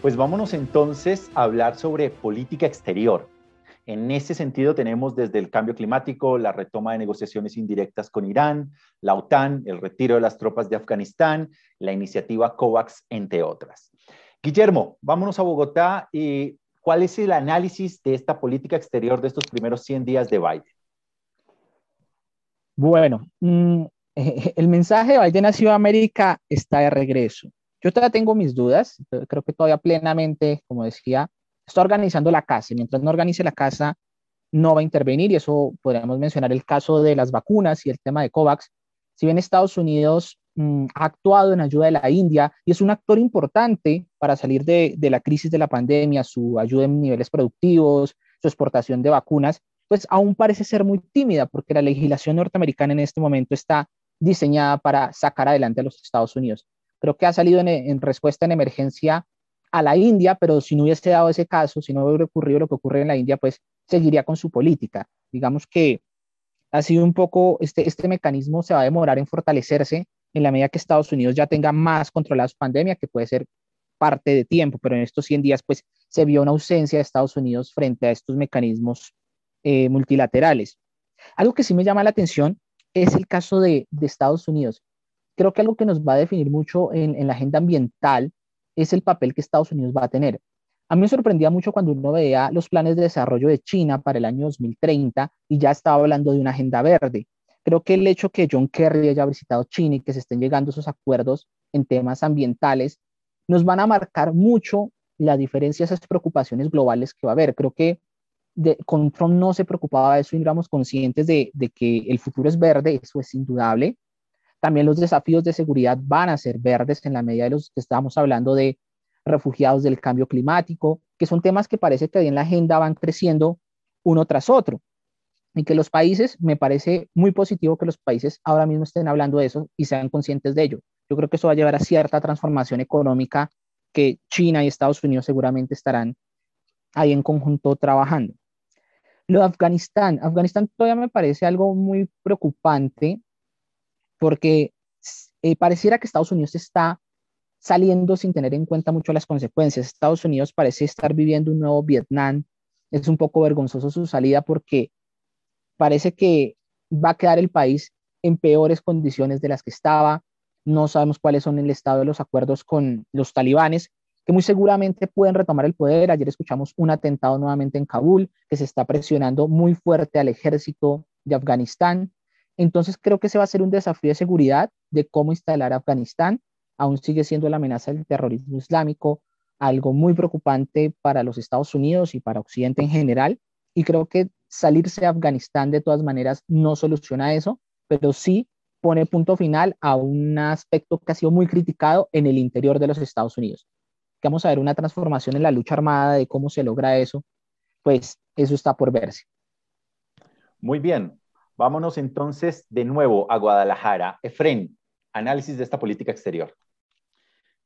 pues vámonos entonces a hablar sobre política exterior. En ese sentido tenemos desde el cambio climático, la retoma de negociaciones indirectas con Irán, la OTAN, el retiro de las tropas de Afganistán, la iniciativa COVAX, entre otras. Guillermo, vámonos a Bogotá y ¿cuál es el análisis de esta política exterior de estos primeros 100 días de Biden? Bueno, mm, [LAUGHS] el mensaje de Biden a América está de regreso. Yo todavía tengo mis dudas, creo que todavía plenamente, como decía, está organizando la casa. Mientras no organice la casa, no va a intervenir y eso podríamos mencionar el caso de las vacunas y el tema de COVAX. Si bien Estados Unidos mm, ha actuado en ayuda de la India y es un actor importante para salir de, de la crisis de la pandemia, su ayuda en niveles productivos, su exportación de vacunas, pues aún parece ser muy tímida porque la legislación norteamericana en este momento está diseñada para sacar adelante a los Estados Unidos creo que ha salido en, respuesta en emergencia a la India, pero si no hubiese dado ese caso, si no hubiera ocurrido lo que ocurre en la India, pues seguiría con su política. Digamos que ha sido un poco, este, este mecanismo se va a demorar en fortalecerse en la medida que Estados Unidos ya tenga más controlada su pandemia, que puede ser parte de tiempo, pero en estos 100 días pues se vio una ausencia de Estados Unidos frente a estos mecanismos eh, multilaterales. Algo que sí me llama la atención es el caso de, de Estados Unidos creo que algo que nos va a definir mucho en, la agenda ambiental es el papel que Estados Unidos va a tener. A mí me sorprendía mucho cuando uno veía los planes de desarrollo de China para el año 2030 y ya estaba hablando de una agenda verde. Creo que el hecho que John Kerry haya visitado China y que se estén llegando esos acuerdos en temas ambientales nos van a marcar mucho la diferencia, esas preocupaciones globales que va a haber. Creo que con Trump no se preocupaba de eso y éramos conscientes de, de que el futuro es verde, eso es indudable, también los desafíos de seguridad van a ser verdes en la medida de los que estamos hablando de refugiados del cambio climático, que son temas que parece que en la agenda van creciendo uno tras otro. Y que los países, me parece muy positivo que los países ahora mismo estén hablando de eso y sean conscientes de ello. Yo creo que eso va a llevar a cierta transformación económica que China y Estados Unidos seguramente estarán ahí en conjunto trabajando. Lo de Afganistán, Afganistán todavía me parece algo muy preocupante porque eh, pareciera que Estados Unidos está saliendo sin tener en cuenta mucho las consecuencias. Estados Unidos parece estar viviendo un nuevo Vietnam. Es un poco vergonzoso su salida porque parece que va a quedar el país en peores condiciones de las que estaba. No sabemos cuáles son el estado de los acuerdos con los talibanes, que muy seguramente pueden retomar el poder. Ayer escuchamos un atentado nuevamente en Kabul, que se está presionando muy fuerte al ejército de Afganistán. Entonces creo que ese va a ser un desafío de seguridad de cómo instalar Afganistán. Aún sigue siendo la amenaza del terrorismo islámico algo muy preocupante para los Estados Unidos y para Occidente en general. Y creo que salirse de Afganistán de todas maneras no soluciona eso, pero sí pone punto final a un aspecto que ha sido muy criticado en el interior de los Estados Unidos. Que vamos a ver una transformación en la lucha armada de cómo se logra eso, pues eso está por verse. Muy bien, Vámonos entonces de nuevo a Guadalajara. Efren, análisis de esta política exterior.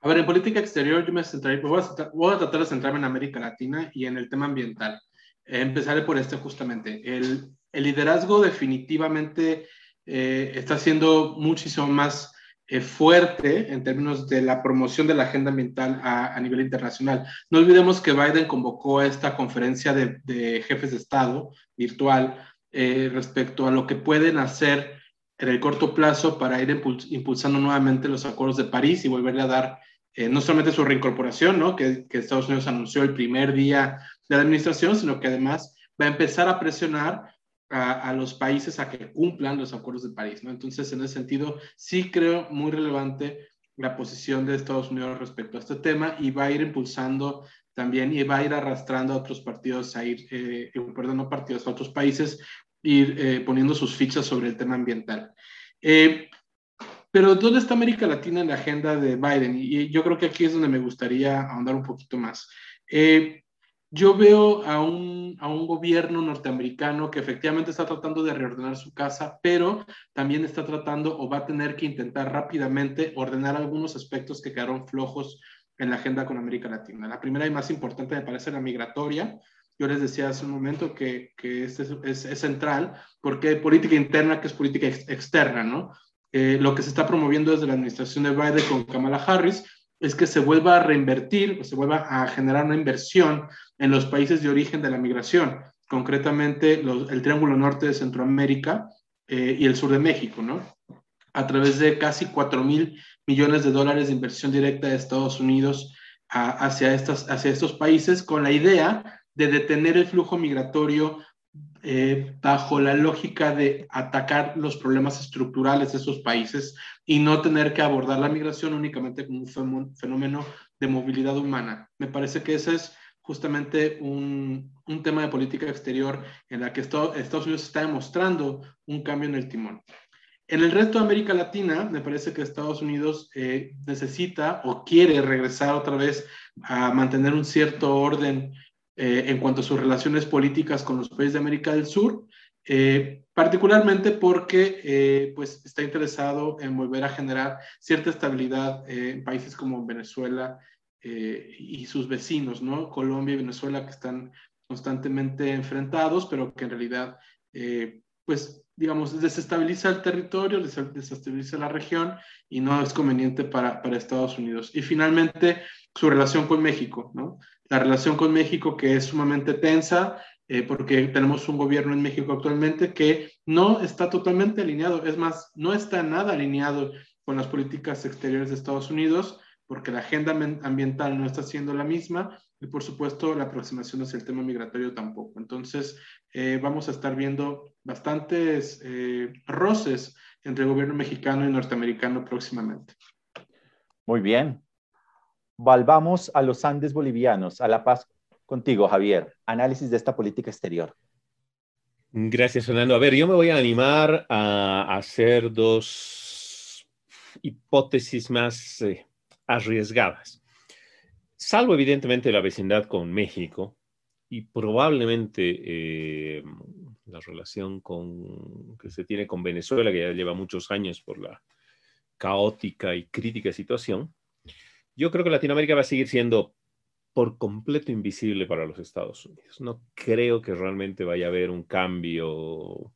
A ver, en política exterior yo me centraré, voy, a, tratar de centrarme en América Latina y en el tema ambiental. empezaré por este justamente. El, liderazgo definitivamente eh, está siendo muchísimo más eh, fuerte en términos de la promoción de la agenda ambiental a, nivel internacional. No olvidemos que Biden convocó esta conferencia de, de jefes de Estado virtual eh, respecto a lo que pueden hacer en el corto plazo para ir impulsando nuevamente los acuerdos de París y volverle a dar eh, no solamente su reincorporación, ¿no? que, que, Estados Unidos anunció el primer día de la administración, sino que además va a empezar a presionar a, a, los países a que cumplan los acuerdos de París. ¿no? Entonces, en ese sentido, sí creo muy relevante la posición de Estados Unidos respecto a este tema y va a ir impulsando también y va a ir arrastrando a otros partidos a ir, eh, perdón, no partidos, a otros países, ir eh, poniendo sus fichas sobre el tema ambiental. Eh, pero ¿dónde está América Latina en la agenda de Biden? Y yo creo que aquí es donde me gustaría ahondar un poquito más. Eh, yo veo a un, a un, gobierno norteamericano que efectivamente está tratando de reordenar su casa, pero también está tratando o va a tener que intentar rápidamente ordenar algunos aspectos que quedaron flojos en la agenda con América Latina. La primera y más importante me parece la migratoria. Yo les decía hace un momento que, que es, es, central porque hay política interna que es política ex, externa, ¿no? Eh, lo que se está promoviendo desde la administración de Biden con Kamala Harris es que se vuelva a reinvertir, se vuelva a generar una inversión en los países de origen de la migración, concretamente el Triángulo Norte de Centroamérica eh, y el sur de México, ¿no? A través de casi 4 mil millones de dólares de inversión directa de Estados Unidos hacia, hacia estos países, con la idea de detener el flujo migratorio eh, bajo la lógica de atacar los problemas estructurales de esos países y no tener que abordar la migración únicamente como un fenómeno de movilidad humana. Me parece que ese es justamente un, un tema de política exterior en la que Estados Unidos está demostrando un cambio en el timón. En el resto de América Latina, me parece que Estados Unidos eh, necesita o quiere regresar otra vez a mantener un cierto orden eh, en cuanto a sus relaciones políticas con los países de América del Sur, eh, particularmente porque eh, pues está interesado en volver a generar cierta estabilidad en países como Venezuela y sus vecinos, ¿no? Colombia y Venezuela que están constantemente enfrentados, pero que en realidad, pues, digamos, desestabiliza el territorio, desestabiliza la región y no es conveniente para, para Estados Unidos. Y finalmente, su relación con México, ¿no? la relación con México que es sumamente tensa, eh, porque tenemos un gobierno en México actualmente que no está totalmente alineado, es más, no está nada alineado con las políticas exteriores de Estados Unidos, porque la agenda ambiental no está siendo la misma y por supuesto la aproximación hacia el tema migratorio tampoco. Entonces, eh, vamos a estar viendo bastantes eh, roces entre el gobierno mexicano y norteamericano próximamente. Muy bien, Volvamos a los Andes bolivianos, a La Paz contigo, Javier. Análisis de esta política exterior. Gracias, Fernando. A ver, yo me voy a animar a hacer dos hipótesis más eh, arriesgadas. Salvo evidentemente la vecindad con México y probablemente eh, la relación que se tiene con Venezuela, que ya lleva muchos años por la caótica y crítica situación, yo creo que Latinoamérica va a seguir siendo por completo invisible para los Estados Unidos. No creo que realmente vaya a haber un cambio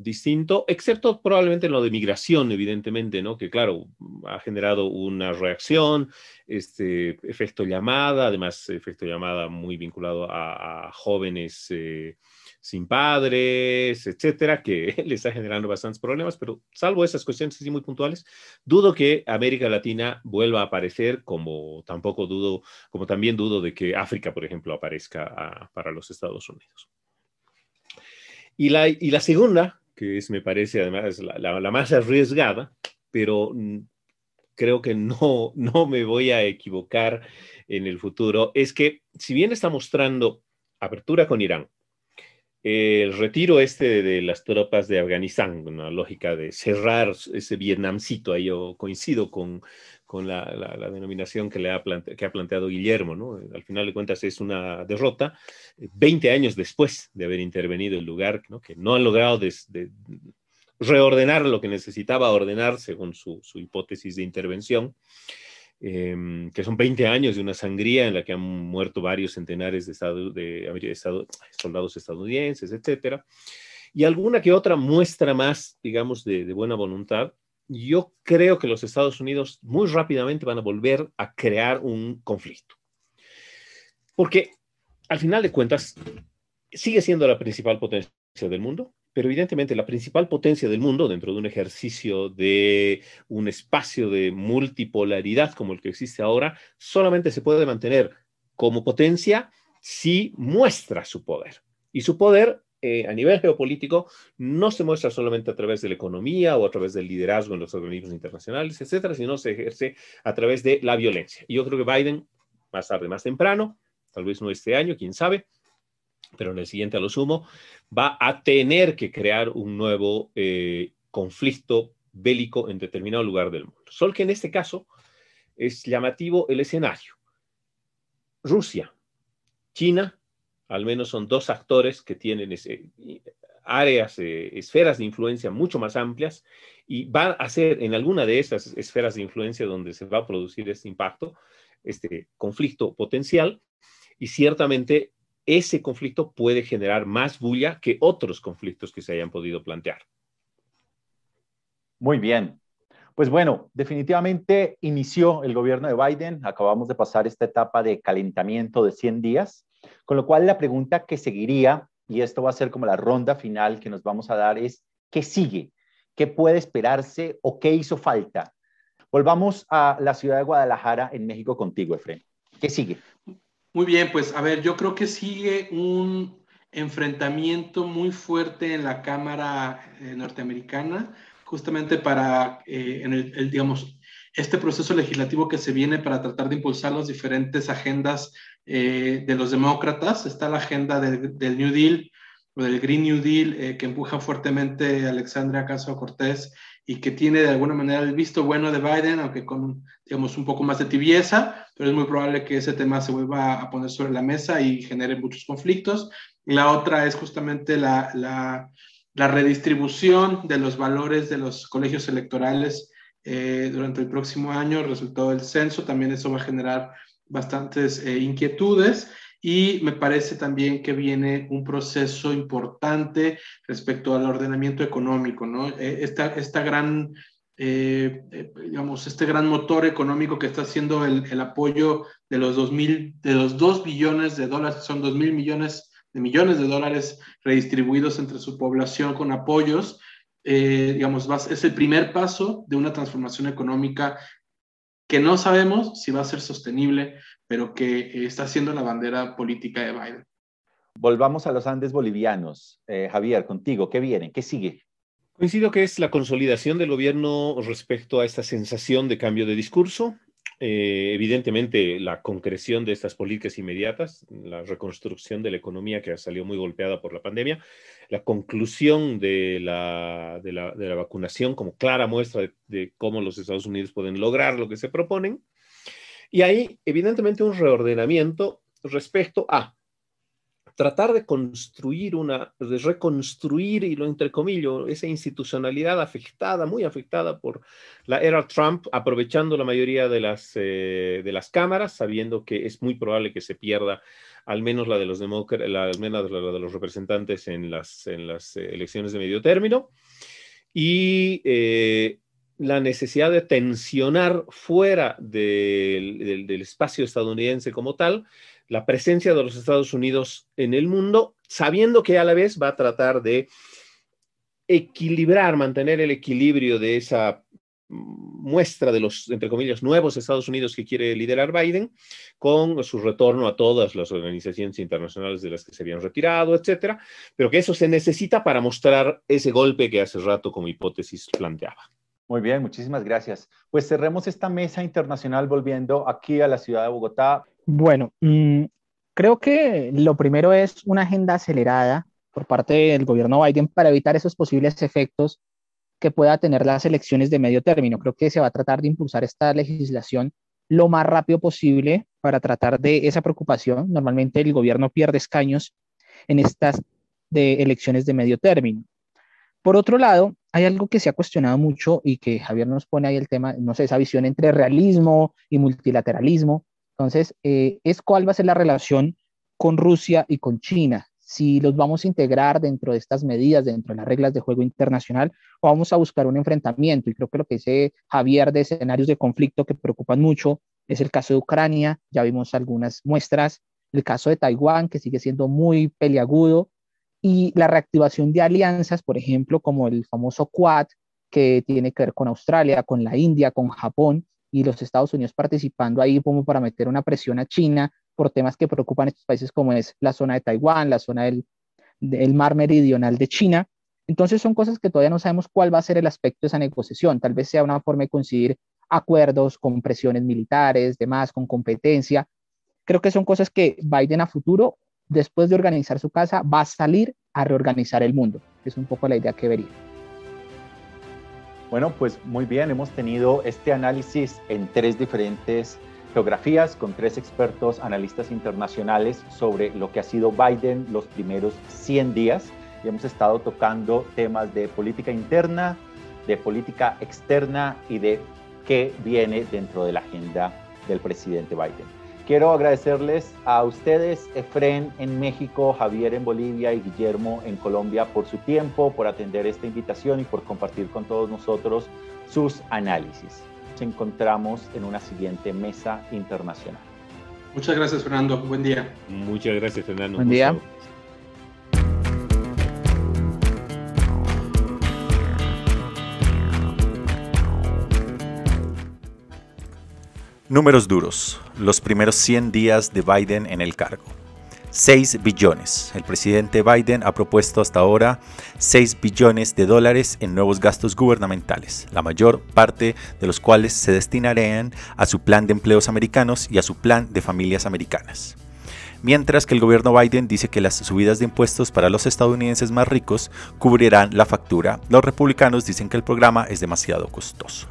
distinto, excepto probablemente en lo de migración, evidentemente, ¿no? Que claro, ha generado una reacción, este efecto llamada, además efecto llamada muy vinculado a, jóvenes eh, sin padres, etcétera, que [LAUGHS] le está generando bastantes problemas, pero salvo esas cuestiones así muy puntuales, dudo que América Latina vuelva a aparecer, como tampoco dudo, como también dudo de que África, por ejemplo, aparezca para los Estados Unidos. Y la, y la segunda, que es, me parece además la, la, más arriesgada, pero creo que no, [LAUGHS] no me voy a equivocar en el futuro, es que si bien está mostrando apertura con Irán, el retiro este de las tropas de Afganistán, una lógica de cerrar ese Vietnamcito, ahí yo coincido con, con la, denominación que, le ha planteado Guillermo, ¿no? Al final de cuentas es una derrota, 20 años después de haber intervenido el lugar, ¿no? que no han logrado de, reordenar lo que necesitaba ordenar según su, hipótesis de intervención. Em, que son 20 años de una sangría en la que han muerto varios centenares de, soldados estadounidenses, etcétera, y alguna que otra muestra más, digamos, de, de, buena voluntad, yo creo que los Estados Unidos muy rápidamente van a volver a crear un conflicto. Porque al final de cuentas, sigue siendo la principal potencia del mundo, pero evidentemente la principal potencia del mundo dentro de un ejercicio de un espacio de multipolaridad como el que existe ahora, solamente se puede mantener como potencia si muestra su poder. Y su poder eh, a nivel geopolítico no se muestra solamente a través de la economía o a través del liderazgo en los organismos internacionales, etcétera, sino se ejerce a través de la violencia. Yo creo que Biden, más tarde, más temprano, tal vez no este año, quién sabe, pero en el siguiente a lo sumo, va a tener que crear un nuevo eh, conflicto bélico en determinado lugar del mundo. Solo que en este caso es llamativo el escenario. Rusia, China, al menos son dos actores que tienen áreas, eh, esferas de influencia mucho más amplias y va a ser en alguna de esas esferas de influencia donde se va a producir este impacto, este conflicto potencial y ciertamente ese conflicto puede generar más bulla que otros conflictos que se hayan podido plantear. Muy bien. Pues bueno, definitivamente inició el gobierno de Biden. Acabamos de pasar esta etapa de calentamiento de 100 días, con lo cual la pregunta que seguiría, y esto va a ser como la ronda final que nos vamos a dar, es ¿qué sigue? ¿Qué puede esperarse o qué hizo falta? Volvamos a la ciudad de Guadalajara, en México, contigo, Efraín. ¿Qué sigue? Muy bien, pues a ver, yo creo que sigue un enfrentamiento muy fuerte en la Cámara eh, norteamericana, justamente para, eh, en el, digamos, este proceso legislativo que se viene para tratar de impulsar las diferentes agendas eh, de los demócratas. Está la agenda del New Deal o del Green New Deal que empuja fuertemente Alexandria Caso Cortés y que tiene de alguna manera el visto bueno de Biden, aunque con, digamos, un poco más de tibieza, pero es muy probable que ese tema se vuelva a poner sobre la mesa y genere muchos conflictos. La otra es justamente la, la, la redistribución de los valores de los colegios electorales eh, durante el próximo año, resultado del censo, también eso va a generar bastantes eh, inquietudes y me parece también que viene un proceso importante respecto al ordenamiento económico, ¿no? Eh, esta, esta gran, eh, eh, digamos, este gran motor económico que está haciendo el, el apoyo de los, 2000, de los 2 billones de dólares, son 2 mil millones de millones de dólares redistribuidos entre su población con apoyos, digamos, es el primer paso de una transformación económica que no sabemos si va a ser sostenible, pero que está siendo la bandera política de Biden. Volvamos a los Andes bolivianos. Eh, Javier, contigo, ¿qué viene? ¿Qué sigue? Coincido que es la consolidación del gobierno respecto a esta sensación de cambio de discurso. Eh, evidentemente, la concreción de estas políticas inmediatas, la reconstrucción de la economía que ha salido muy golpeada por la pandemia, la conclusión de la, de la, vacunación como clara muestra de, cómo los Estados Unidos pueden lograr lo que se proponen. Y hay, evidentemente, un reordenamiento respecto a tratar de construir una, de reconstruir, y lo entrecomillo, esa institucionalidad afectada, muy afectada por la era Trump, aprovechando la mayoría de las, eh, de las cámaras, sabiendo que es muy probable que se pierda al menos la de los demócratas, al menos la de los representantes en las, en las eh, elecciones de medio término, y eh, la necesidad de tensionar fuera del, del espacio estadounidense como tal, la presencia de los Estados Unidos en el mundo, sabiendo que a la vez va a tratar de equilibrar, mantener el equilibrio de esa muestra de los, entre comillas, nuevos Estados Unidos que quiere liderar Biden, con su retorno a todas las organizaciones internacionales de las que se habían retirado, etcétera, pero que eso se necesita para mostrar ese golpe que hace rato como hipótesis planteaba. Muy bien, muchísimas gracias. Pues cerremos esta mesa internacional volviendo aquí a la ciudad de Bogotá. Bueno, mmm, creo que lo primero es una agenda acelerada por parte del gobierno Biden para evitar esos posibles efectos que pueda tener las elecciones de medio término. Creo que se va a tratar de impulsar esta legislación lo más rápido posible para tratar de esa preocupación. Normalmente el gobierno pierde escaños en estas elecciones de medio término. Por otro lado, hay algo que se ha cuestionado mucho y que Javier nos pone ahí el tema, no sé, esa visión entre realismo y multilateralismo. Entonces, eh, es cuál va a ser la relación con Rusia y con China. Si los vamos a integrar dentro de estas medidas, dentro de las reglas de juego internacional, o vamos a buscar un enfrentamiento. Y creo que lo que dice Javier de escenarios de conflicto que preocupan mucho es el caso de Ucrania. Ya vimos algunas muestras. El caso de Taiwán, que sigue siendo muy peliagudo. Y la reactivación de alianzas, por ejemplo, como el famoso Quad, que tiene que ver con Australia, con la India, con Japón, y los Estados Unidos participando ahí como para meter una presión a China por temas que preocupan a estos países como es la zona de Taiwán, la zona del, mar meridional de China. Entonces son cosas que todavía no sabemos cuál va a ser el aspecto de esa negociación. Tal vez sea una forma de conseguir acuerdos con presiones militares, demás, con competencia. Creo que son cosas que Biden a futuro, después de organizar su casa, va a salir a reorganizar el mundo. Es un poco la idea que vería. Bueno, pues muy bien, hemos tenido este análisis en tres diferentes geografías con tres expertos analistas internacionales sobre lo que ha sido Biden los primeros 100 días y hemos estado tocando temas de política interna, de política externa y de qué viene dentro de la agenda del presidente Biden. Quiero agradecerles a ustedes, Efren en México, Javier en Bolivia y Guillermo en Colombia por su tiempo, por atender esta invitación y por compartir con todos nosotros sus análisis. Nos encontramos en una siguiente mesa internacional. Muchas gracias, Fernando. Buen día. Muchas gracias, Fernando. Buen día. Números duros. Los primeros 100 días de Biden en el cargo. 6 billones. El presidente Biden ha propuesto hasta ahora 6 billones de dólares en nuevos gastos gubernamentales, la mayor parte de los cuales se destinarán a su plan de empleos americanos y a su plan de familias americanas. Mientras que el gobierno Biden dice que las subidas de impuestos para los estadounidenses más ricos cubrirán la factura, los republicanos dicen que el programa es demasiado costoso.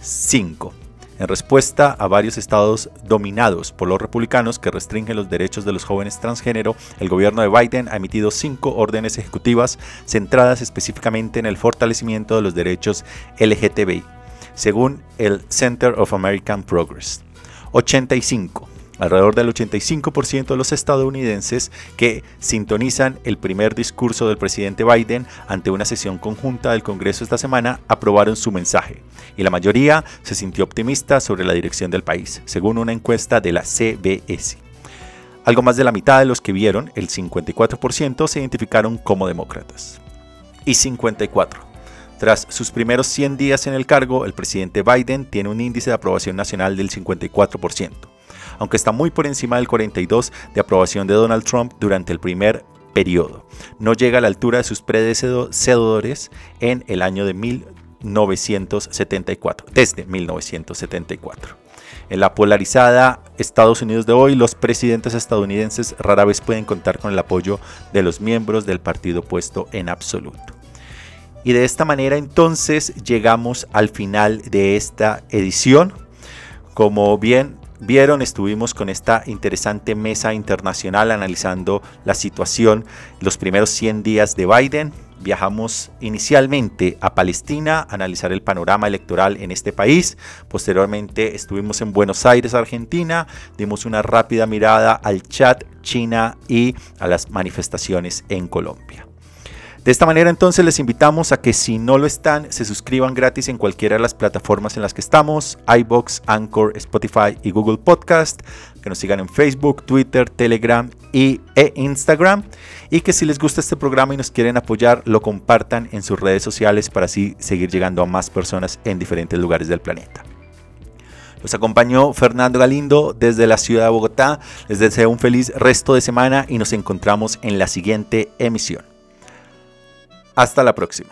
5 en respuesta a varios estados dominados por los republicanos que restringen los derechos de los jóvenes transgénero, el gobierno de Biden ha emitido cinco órdenes ejecutivas centradas específicamente en el fortalecimiento de los derechos LGTBI, según el Center of American Progress. 85. Alrededor del 85% de los estadounidenses que sintonizan el primer discurso del presidente Biden ante una sesión conjunta del Congreso esta semana aprobaron su mensaje y la mayoría se sintió optimista sobre la dirección del país, según una encuesta de la CBS. Algo más de la mitad de los que vieron, el 54%, se identificaron como demócratas. Y 54. Tras sus primeros 100 días en el cargo, el presidente Biden tiene un índice de aprobación nacional del 54% aunque está muy por encima del 42 de aprobación de Donald Trump durante el primer periodo. No llega a la altura de sus predecesores en el año de 1974, desde 1974. En la polarizada Estados Unidos de hoy, los presidentes estadounidenses rara vez pueden contar con el apoyo de los miembros del partido opuesto en absoluto. Y de esta manera entonces llegamos al final de esta edición. Como bien vieron, estuvimos con esta interesante mesa internacional analizando la situación los primeros 100 días de Biden. Viajamos inicialmente a Palestina a analizar el panorama electoral en este país. Posteriormente estuvimos en Buenos Aires, Argentina. Dimos una rápida mirada al chat China y a las manifestaciones en Colombia. De esta manera entonces les invitamos a que si no lo están, se suscriban gratis en cualquiera de las plataformas en las que estamos, iBox, Anchor, Spotify y Google Podcast, que nos sigan en Facebook, Twitter, Telegram y, e Instagram y que si les gusta este programa y nos quieren apoyar, lo compartan en sus redes sociales para así seguir llegando a más personas en diferentes lugares del planeta. Los acompañó Fernando Galindo desde la ciudad de Bogotá. Les deseo un feliz resto de semana y nos encontramos en la siguiente emisión. Hasta la próxima.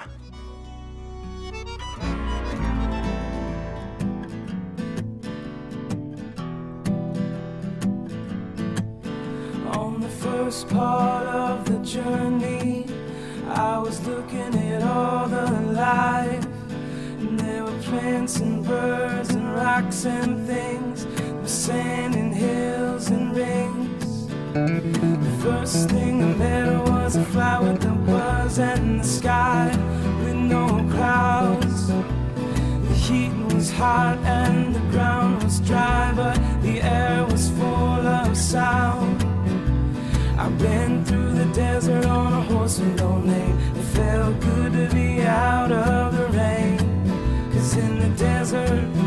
First part of the journey, I was looking at all the life. And there were plants and birds and rocks and things, the sand and hills and. First thing I met was a flower that was in the sky with no clouds. The heat was hot and the ground was dry, but the air was full of sound. I ran through the desert on a horse and name. It felt good to be out of the rain, cause in the desert.